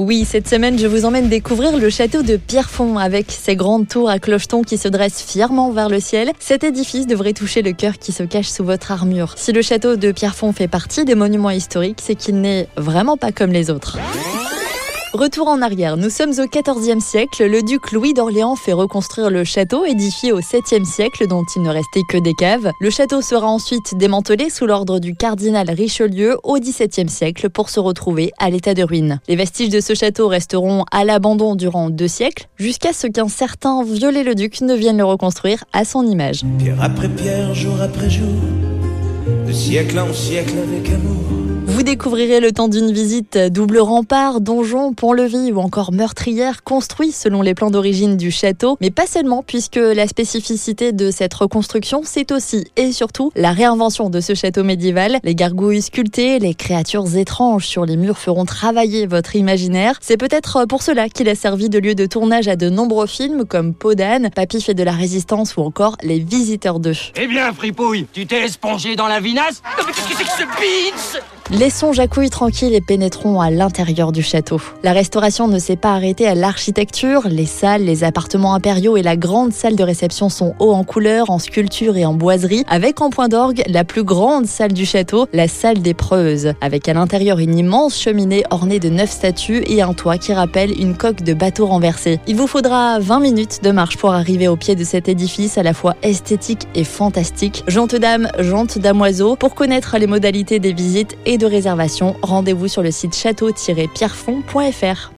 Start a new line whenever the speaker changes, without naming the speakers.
Oui, cette semaine, je vous emmène découvrir le château de Pierrefonds avec ses grandes tours à clocheton qui se dressent fièrement vers le ciel. Cet édifice devrait toucher le cœur qui se cache sous votre armure. Si le château de Pierrefonds fait partie des monuments historiques, c'est qu'il n'est vraiment pas comme les autres. Retour en arrière, nous sommes au XIVe siècle. Le duc Louis d'Orléans fait reconstruire le château édifié au 7e siècle dont il ne restait que des caves. Le château sera ensuite démantelé sous l'ordre du cardinal Richelieu au XVIIe siècle pour se retrouver à l'état de ruine. Les vestiges de ce château resteront à l'abandon durant deux siècles jusqu'à ce qu'un certain Viollet-le-Duc ne vienne le reconstruire à son image.
Pierre après pierre, jour après jour, de siècle en siècle avec amour.
Vous découvrirez le temps d'une visite double rempart, donjon, pont-levis ou encore meurtrière construits selon les plans d'origine du château, mais pas seulement puisque la spécificité de cette reconstruction, c'est aussi et surtout la réinvention de ce château médiéval. Les gargouilles sculptées, les créatures étranges sur les murs feront travailler votre imaginaire. C'est peut-être pour cela qu'il a servi de lieu de tournage à de nombreux films comme Podane, Papy fait de la résistance ou encore Les Visiteurs 2.
Eh bien, Fripouille, tu t'es espongé dans la vinasse? Non mais qu'est-ce que c'est que ce beans
Laissons Jacouille tranquille et pénétrons à l'intérieur du château. La restauration ne s'est pas arrêtée à l'architecture. Les salles, les appartements impériaux et la grande salle de réception sont hauts en couleur, en sculpture et en boiserie, avec en point d'orgue la plus grande salle du château, la salle des Preuses, avec à l'intérieur une immense cheminée ornée de neuf statues et un toit qui rappelle une coque de bateau renversé. Il vous faudra 20 minutes de marche pour arriver au pied de cet édifice à la fois esthétique et fantastique. Jante dame, jante damoiseau, pour connaître les modalités des visites et de réservation, rendez-vous sur le site château-pierrefonds.fr.